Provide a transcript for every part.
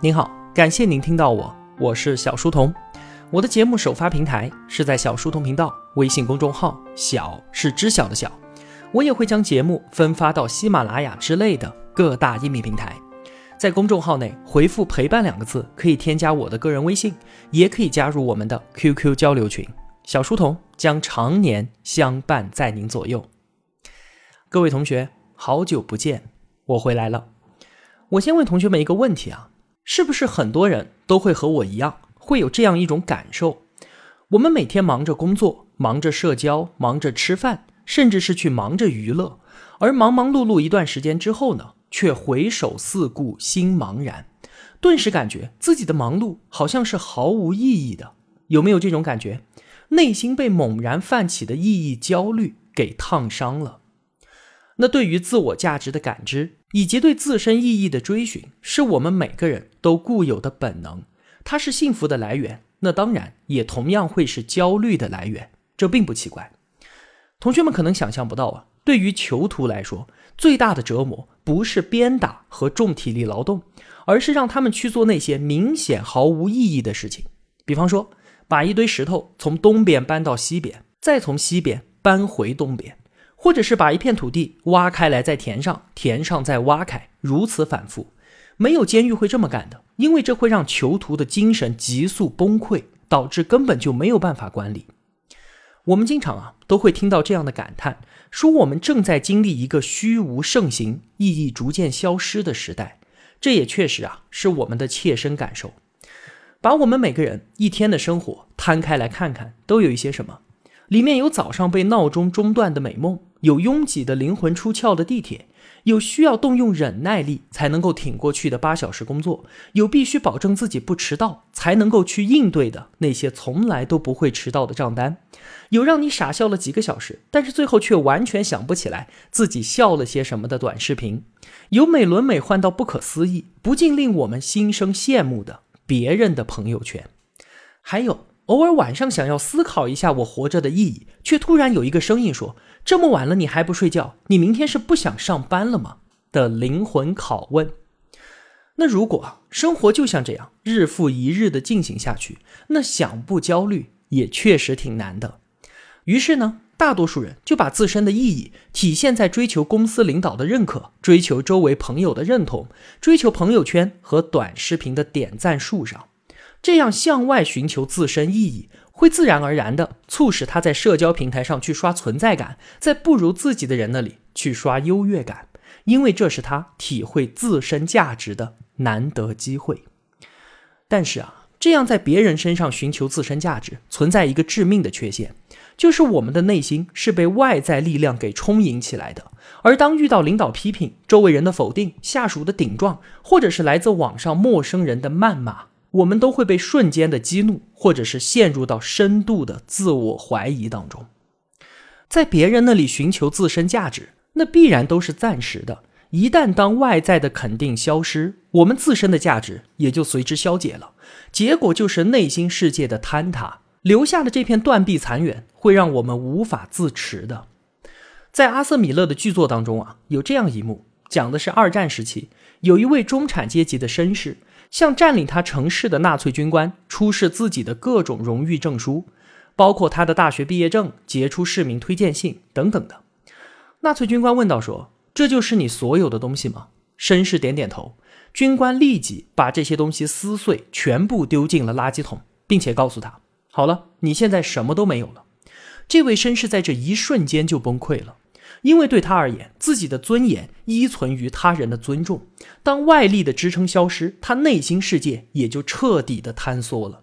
您好，感谢您听到我，我是小书童。我的节目首发平台是在小书童频道微信公众号，小是知晓的小。我也会将节目分发到喜马拉雅之类的各大音频平台。在公众号内回复“陪伴”两个字，可以添加我的个人微信，也可以加入我们的 QQ 交流群。小书童将常年相伴在您左右。各位同学，好久不见，我回来了。我先问同学们一个问题啊，是不是很多人都会和我一样，会有这样一种感受？我们每天忙着工作，忙着社交，忙着吃饭，甚至是去忙着娱乐，而忙忙碌碌一段时间之后呢，却回首四顾心茫然，顿时感觉自己的忙碌好像是毫无意义的。有没有这种感觉？内心被猛然泛起的意义焦虑给烫伤了？那对于自我价值的感知以及对自身意义的追寻，是我们每个人都固有的本能。它是幸福的来源，那当然也同样会是焦虑的来源。这并不奇怪。同学们可能想象不到啊，对于囚徒来说，最大的折磨不是鞭打和重体力劳动，而是让他们去做那些明显毫无意义的事情。比方说，把一堆石头从东边搬到西边，再从西边搬回东边。或者是把一片土地挖开来再填上，填上再挖开，如此反复。没有监狱会这么干的，因为这会让囚徒的精神急速崩溃，导致根本就没有办法管理。我们经常啊都会听到这样的感叹，说我们正在经历一个虚无盛行、意义逐渐消失的时代。这也确实啊是我们的切身感受。把我们每个人一天的生活摊开来看看，都有一些什么？里面有早上被闹钟中断的美梦。有拥挤的灵魂出窍的地铁，有需要动用忍耐力才能够挺过去的八小时工作，有必须保证自己不迟到才能够去应对的那些从来都不会迟到的账单，有让你傻笑了几个小时，但是最后却完全想不起来自己笑了些什么的短视频，有美轮美奂到不可思议，不禁令我们心生羡慕的别人的朋友圈，还有。偶尔晚上想要思考一下我活着的意义，却突然有一个声音说：“这么晚了你还不睡觉？你明天是不想上班了吗？”的灵魂拷问。那如果生活就像这样日复一日的进行下去，那想不焦虑也确实挺难的。于是呢，大多数人就把自身的意义体现在追求公司领导的认可、追求周围朋友的认同、追求朋友圈和短视频的点赞数上。这样向外寻求自身意义，会自然而然地促使他在社交平台上去刷存在感，在不如自己的人那里去刷优越感，因为这是他体会自身价值的难得机会。但是啊，这样在别人身上寻求自身价值，存在一个致命的缺陷，就是我们的内心是被外在力量给充盈起来的，而当遇到领导批评、周围人的否定、下属的顶撞，或者是来自网上陌生人的谩骂。我们都会被瞬间的激怒，或者是陷入到深度的自我怀疑当中。在别人那里寻求自身价值，那必然都是暂时的。一旦当外在的肯定消失，我们自身的价值也就随之消解了。结果就是内心世界的坍塌，留下的这片断壁残垣，会让我们无法自持的。在阿瑟米勒的剧作当中啊，有这样一幕，讲的是二战时期，有一位中产阶级的绅士。向占领他城市的纳粹军官出示自己的各种荣誉证书，包括他的大学毕业证、杰出市民推荐信等等的。纳粹军官问道：“说这就是你所有的东西吗？”绅士点点头。军官立即把这些东西撕碎，全部丢进了垃圾桶，并且告诉他：“好了，你现在什么都没有了。”这位绅士在这一瞬间就崩溃了。因为对他而言，自己的尊严依存于他人的尊重。当外力的支撑消失，他内心世界也就彻底的坍缩了。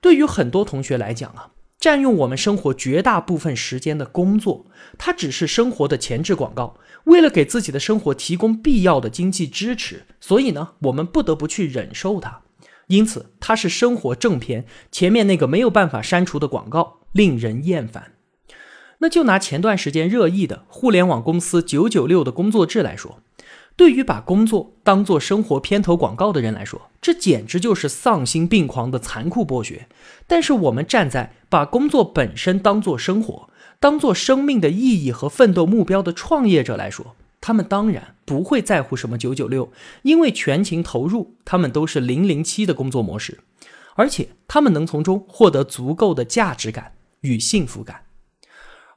对于很多同学来讲啊，占用我们生活绝大部分时间的工作，它只是生活的前置广告。为了给自己的生活提供必要的经济支持，所以呢，我们不得不去忍受它。因此，它是生活正片前面那个没有办法删除的广告，令人厌烦。那就拿前段时间热议的互联网公司九九六的工作制来说，对于把工作当做生活片头广告的人来说，这简直就是丧心病狂的残酷剥削。但是我们站在把工作本身当做生活、当做生命的意义和奋斗目标的创业者来说，他们当然不会在乎什么九九六，因为全情投入，他们都是零零七的工作模式，而且他们能从中获得足够的价值感与幸福感。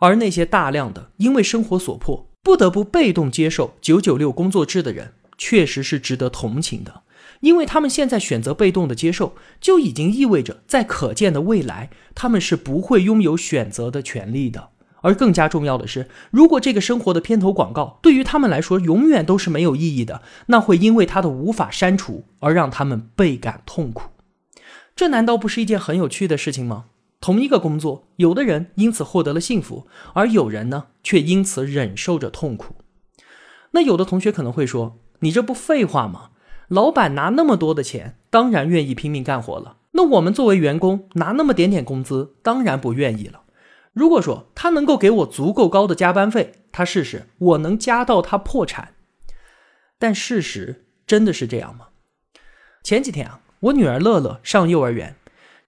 而那些大量的因为生活所迫不得不被动接受九九六工作制的人，确实是值得同情的。因为他们现在选择被动的接受，就已经意味着在可见的未来，他们是不会拥有选择的权利的。而更加重要的是，如果这个生活的片头广告对于他们来说永远都是没有意义的，那会因为他的无法删除而让他们倍感痛苦。这难道不是一件很有趣的事情吗？同一个工作，有的人因此获得了幸福，而有人呢，却因此忍受着痛苦。那有的同学可能会说：“你这不废话吗？老板拿那么多的钱，当然愿意拼命干活了。那我们作为员工拿那么点点工资，当然不愿意了。如果说他能够给我足够高的加班费，他试试，我能加到他破产。但事实真的是这样吗？前几天啊，我女儿乐乐上幼儿园。”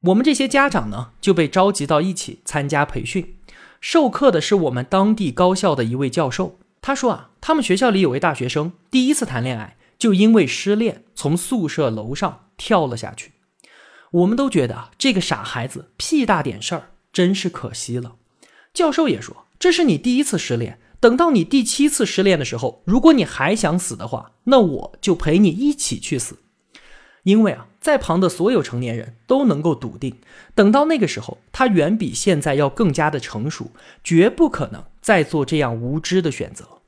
我们这些家长呢，就被召集到一起参加培训。授课的是我们当地高校的一位教授。他说啊，他们学校里有位大学生，第一次谈恋爱就因为失恋，从宿舍楼上跳了下去。我们都觉得啊，这个傻孩子屁大点事儿，真是可惜了。教授也说，这是你第一次失恋，等到你第七次失恋的时候，如果你还想死的话，那我就陪你一起去死。因为啊，在旁的所有成年人都能够笃定，等到那个时候，他远比现在要更加的成熟，绝不可能再做这样无知的选择。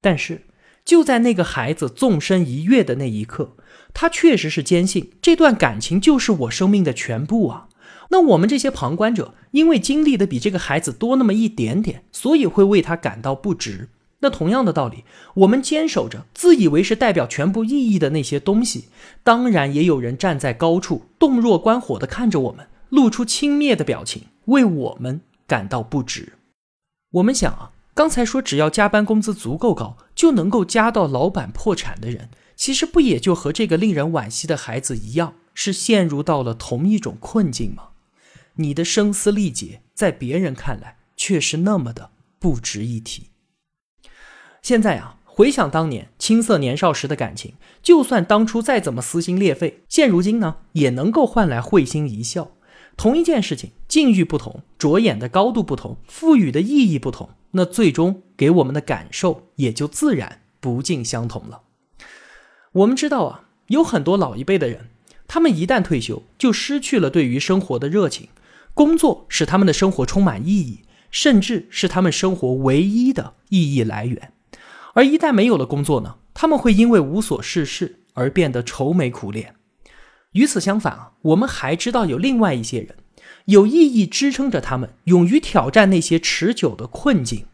但是，就在那个孩子纵身一跃的那一刻，他确实是坚信这段感情就是我生命的全部啊。那我们这些旁观者，因为经历的比这个孩子多那么一点点，所以会为他感到不值。那同样的道理，我们坚守着自以为是代表全部意义的那些东西，当然也有人站在高处，洞若观火的看着我们，露出轻蔑的表情，为我们感到不值。我们想啊，刚才说只要加班工资足够高，就能够加到老板破产的人，其实不也就和这个令人惋惜的孩子一样，是陷入到了同一种困境吗？你的声嘶力竭，在别人看来却是那么的不值一提。现在啊，回想当年青涩年少时的感情，就算当初再怎么撕心裂肺，现如今呢，也能够换来会心一笑。同一件事情，境遇不同，着眼的高度不同，赋予的意义不同，那最终给我们的感受也就自然不尽相同了。我们知道啊，有很多老一辈的人，他们一旦退休，就失去了对于生活的热情，工作使他们的生活充满意义，甚至是他们生活唯一的意义来源。而一旦没有了工作呢？他们会因为无所事事而变得愁眉苦脸。与此相反啊，我们还知道有另外一些人，有意义支撑着他们，勇于挑战那些持久的困境，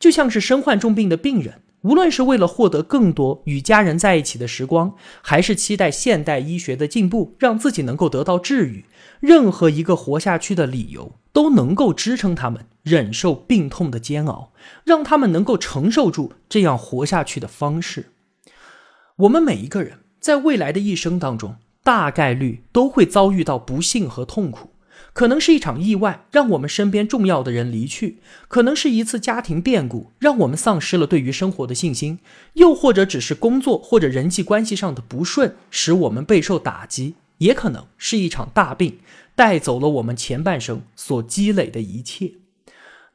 就像是身患重病的病人。无论是为了获得更多与家人在一起的时光，还是期待现代医学的进步让自己能够得到治愈，任何一个活下去的理由都能够支撑他们忍受病痛的煎熬，让他们能够承受住这样活下去的方式。我们每一个人在未来的一生当中，大概率都会遭遇到不幸和痛苦。可能是一场意外，让我们身边重要的人离去；可能是一次家庭变故，让我们丧失了对于生活的信心；又或者只是工作或者人际关系上的不顺，使我们备受打击；也可能是一场大病，带走了我们前半生所积累的一切。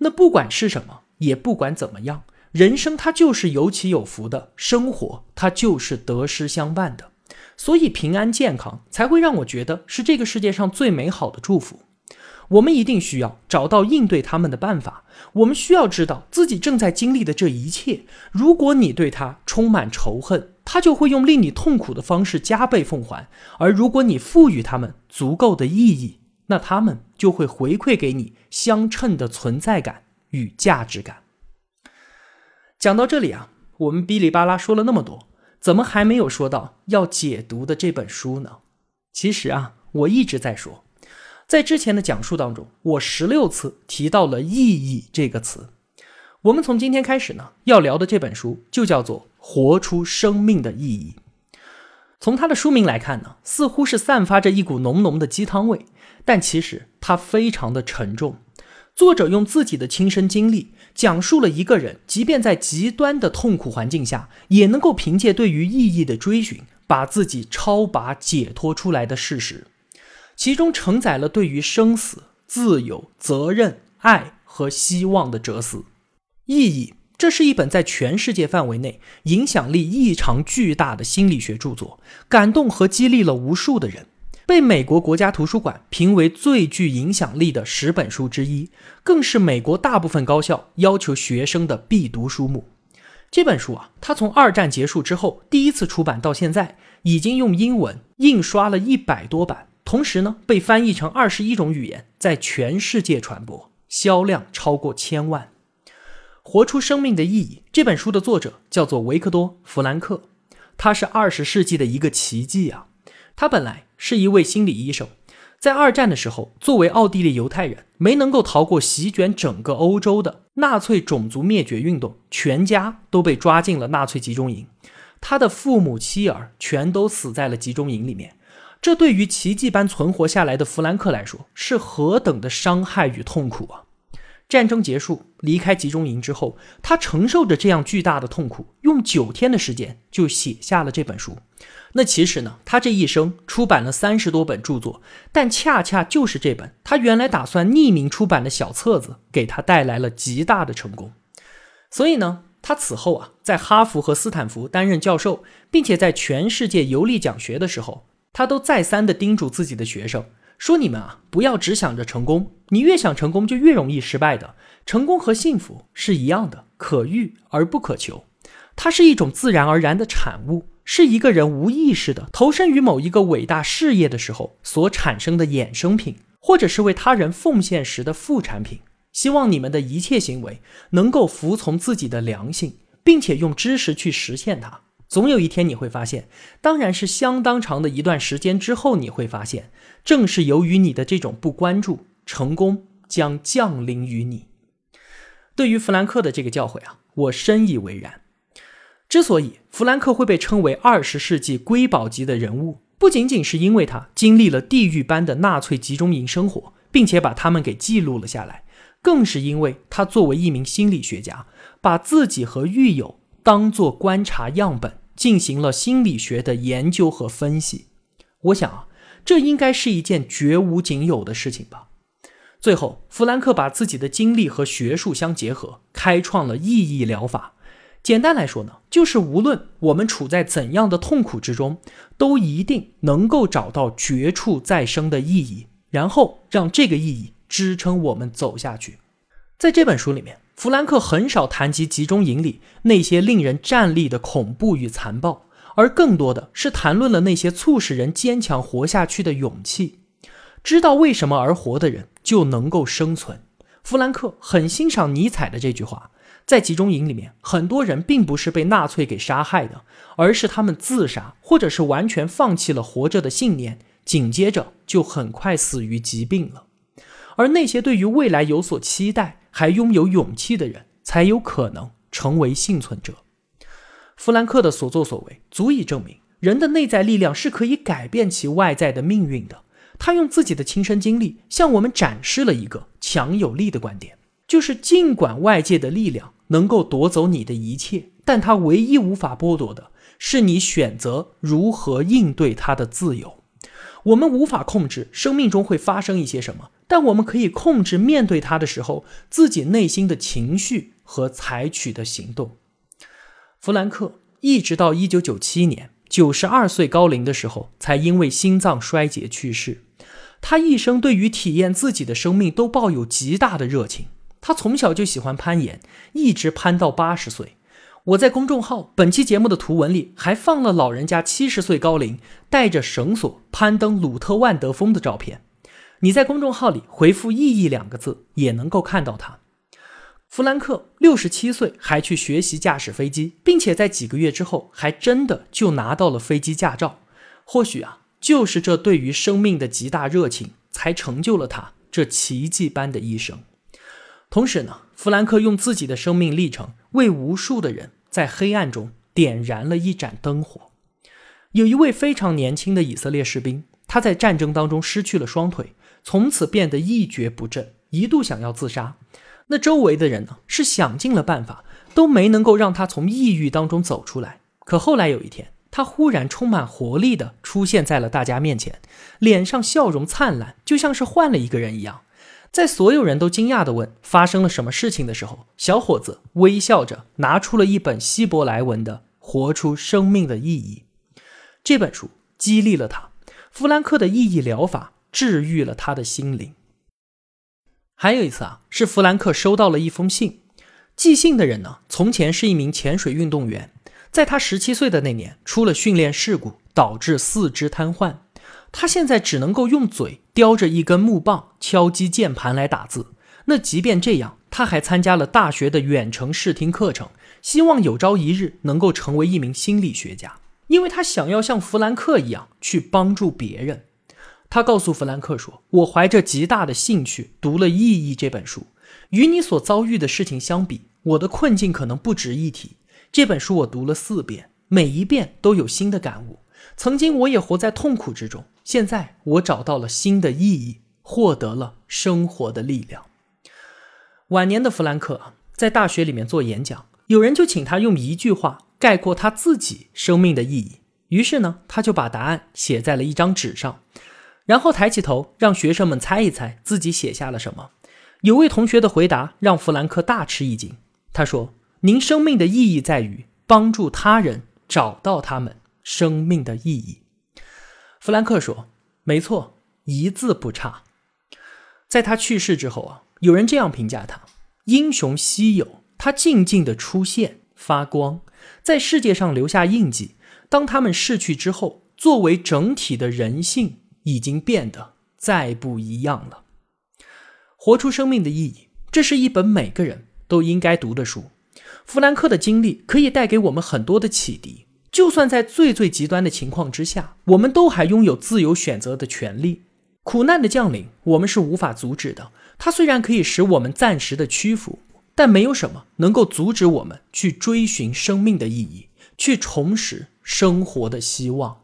那不管是什么，也不管怎么样，人生它就是有起有伏的，生活它就是得失相伴的。所以平安健康才会让我觉得是这个世界上最美好的祝福。我们一定需要找到应对他们的办法。我们需要知道自己正在经历的这一切。如果你对他充满仇恨，他就会用令你痛苦的方式加倍奉还；而如果你赋予他们足够的意义，那他们就会回馈给你相称的存在感与价值感。讲到这里啊，我们哔哩吧啦说了那么多。怎么还没有说到要解读的这本书呢？其实啊，我一直在说，在之前的讲述当中，我十六次提到了“意义”这个词。我们从今天开始呢，要聊的这本书就叫做《活出生命的意义》。从它的书名来看呢，似乎是散发着一股浓浓的鸡汤味，但其实它非常的沉重。作者用自己的亲身经历，讲述了一个人即便在极端的痛苦环境下，也能够凭借对于意义的追寻，把自己超拔解脱出来的事实。其中承载了对于生死、自由、责任、爱和希望的哲思。意义，这是一本在全世界范围内影响力异常巨大的心理学著作，感动和激励了无数的人。被美国国家图书馆评为最具影响力的十本书之一，更是美国大部分高校要求学生的必读书目。这本书啊，它从二战结束之后第一次出版到现在，已经用英文印刷了一百多版，同时呢，被翻译成二十一种语言，在全世界传播，销量超过千万。活出生命的意义这本书的作者叫做维克多·弗兰克，他是二十世纪的一个奇迹啊！他本来。是一位心理医生，在二战的时候，作为奥地利犹太人，没能够逃过席卷整个欧洲的纳粹种族灭绝运动，全家都被抓进了纳粹集中营，他的父母妻儿全都死在了集中营里面。这对于奇迹般存活下来的弗兰克来说，是何等的伤害与痛苦啊！战争结束，离开集中营之后，他承受着这样巨大的痛苦，用九天的时间就写下了这本书。那其实呢，他这一生出版了三十多本著作，但恰恰就是这本他原来打算匿名出版的小册子，给他带来了极大的成功。所以呢，他此后啊，在哈佛和斯坦福担任教授，并且在全世界游历讲学的时候，他都再三的叮嘱自己的学生说：“你们啊，不要只想着成功，你越想成功，就越容易失败的。成功和幸福是一样的，可遇而不可求，它是一种自然而然的产物。”是一个人无意识的投身于某一个伟大事业的时候所产生的衍生品，或者是为他人奉献时的副产品。希望你们的一切行为能够服从自己的良心，并且用知识去实现它。总有一天你会发现，当然是相当长的一段时间之后，你会发现，正是由于你的这种不关注，成功将降临于你。对于弗兰克的这个教诲啊，我深以为然。之所以弗兰克会被称为二十世纪瑰宝级的人物，不仅仅是因为他经历了地狱般的纳粹集中营生活，并且把他们给记录了下来，更是因为他作为一名心理学家，把自己和狱友当做观察样本，进行了心理学的研究和分析。我想啊，这应该是一件绝无仅有的事情吧。最后，弗兰克把自己的经历和学术相结合，开创了意义疗法。简单来说呢，就是无论我们处在怎样的痛苦之中，都一定能够找到绝处再生的意义，然后让这个意义支撑我们走下去。在这本书里面，弗兰克很少谈及集中营里那些令人战栗的恐怖与残暴，而更多的是谈论了那些促使人坚强活下去的勇气。知道为什么而活的人就能够生存。弗兰克很欣赏尼采的这句话。在集中营里面，很多人并不是被纳粹给杀害的，而是他们自杀，或者是完全放弃了活着的信念，紧接着就很快死于疾病了。而那些对于未来有所期待、还拥有勇气的人，才有可能成为幸存者。弗兰克的所作所为，足以证明人的内在力量是可以改变其外在的命运的。他用自己的亲身经历，向我们展示了一个强有力的观点。就是尽管外界的力量能够夺走你的一切，但它唯一无法剥夺的是你选择如何应对它的自由。我们无法控制生命中会发生一些什么，但我们可以控制面对它的时候自己内心的情绪和采取的行动。弗兰克一直到一九九七年九十二岁高龄的时候，才因为心脏衰竭去世。他一生对于体验自己的生命都抱有极大的热情。他从小就喜欢攀岩，一直攀到八十岁。我在公众号本期节目的图文里还放了老人家七十岁高龄带着绳索攀登鲁特万德峰的照片。你在公众号里回复“意义”两个字，也能够看到他。弗兰克六十七岁还去学习驾驶飞机，并且在几个月之后还真的就拿到了飞机驾照。或许啊，就是这对于生命的极大热情，才成就了他这奇迹般的一生。同时呢，弗兰克用自己的生命历程为无数的人在黑暗中点燃了一盏灯火。有一位非常年轻的以色列士兵，他在战争当中失去了双腿，从此变得一蹶不振，一度想要自杀。那周围的人呢，是想尽了办法，都没能够让他从抑郁当中走出来。可后来有一天，他忽然充满活力的出现在了大家面前，脸上笑容灿烂，就像是换了一个人一样。在所有人都惊讶的问发生了什么事情的时候，小伙子微笑着拿出了一本希伯来文的《活出生命的意义》这本书，激励了他。弗兰克的意义疗法治愈了他的心灵。还有一次啊，是弗兰克收到了一封信，寄信的人呢，从前是一名潜水运动员，在他十七岁的那年出了训练事故，导致四肢瘫痪。他现在只能够用嘴叼着一根木棒敲击键盘来打字。那即便这样，他还参加了大学的远程试听课程，希望有朝一日能够成为一名心理学家，因为他想要像弗兰克一样去帮助别人。他告诉弗兰克说：“我怀着极大的兴趣读了《意义》这本书。与你所遭遇的事情相比，我的困境可能不值一提。这本书我读了四遍，每一遍都有新的感悟。曾经我也活在痛苦之中。”现在我找到了新的意义，获得了生活的力量。晚年的弗兰克在大学里面做演讲，有人就请他用一句话概括他自己生命的意义。于是呢，他就把答案写在了一张纸上，然后抬起头让学生们猜一猜自己写下了什么。有位同学的回答让弗兰克大吃一惊。他说：“您生命的意义在于帮助他人找到他们生命的意义。”弗兰克说：“没错，一字不差。”在他去世之后啊，有人这样评价他：“英雄稀有，他静静的出现，发光，在世界上留下印记。当他们逝去之后，作为整体的人性已经变得再不一样了。”活出生命的意义，这是一本每个人都应该读的书。弗兰克的经历可以带给我们很多的启迪。就算在最最极端的情况之下，我们都还拥有自由选择的权利。苦难的降临，我们是无法阻止的。它虽然可以使我们暂时的屈服，但没有什么能够阻止我们去追寻生命的意义，去重拾生活的希望。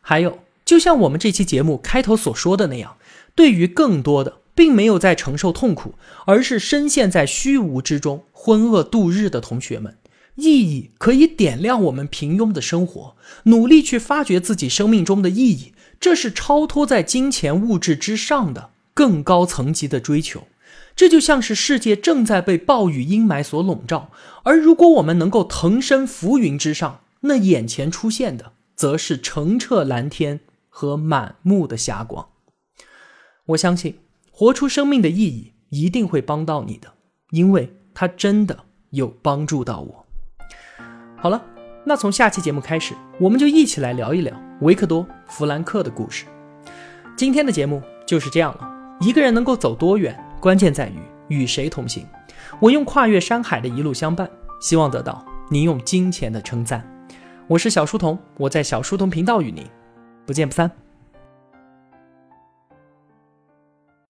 还有，就像我们这期节目开头所说的那样，对于更多的并没有在承受痛苦，而是深陷在虚无之中、浑噩度日的同学们。意义可以点亮我们平庸的生活，努力去发掘自己生命中的意义，这是超脱在金钱物质之上的更高层级的追求。这就像是世界正在被暴雨阴霾所笼罩，而如果我们能够腾身浮云之上，那眼前出现的则是澄澈蓝天和满目的霞光。我相信，活出生命的意义一定会帮到你的，因为它真的有帮助到我。好了，那从下期节目开始，我们就一起来聊一聊维克多·弗兰克的故事。今天的节目就是这样了。一个人能够走多远，关键在于与谁同行。我用跨越山海的一路相伴，希望得到您用金钱的称赞。我是小书童，我在小书童频道与您不见不散。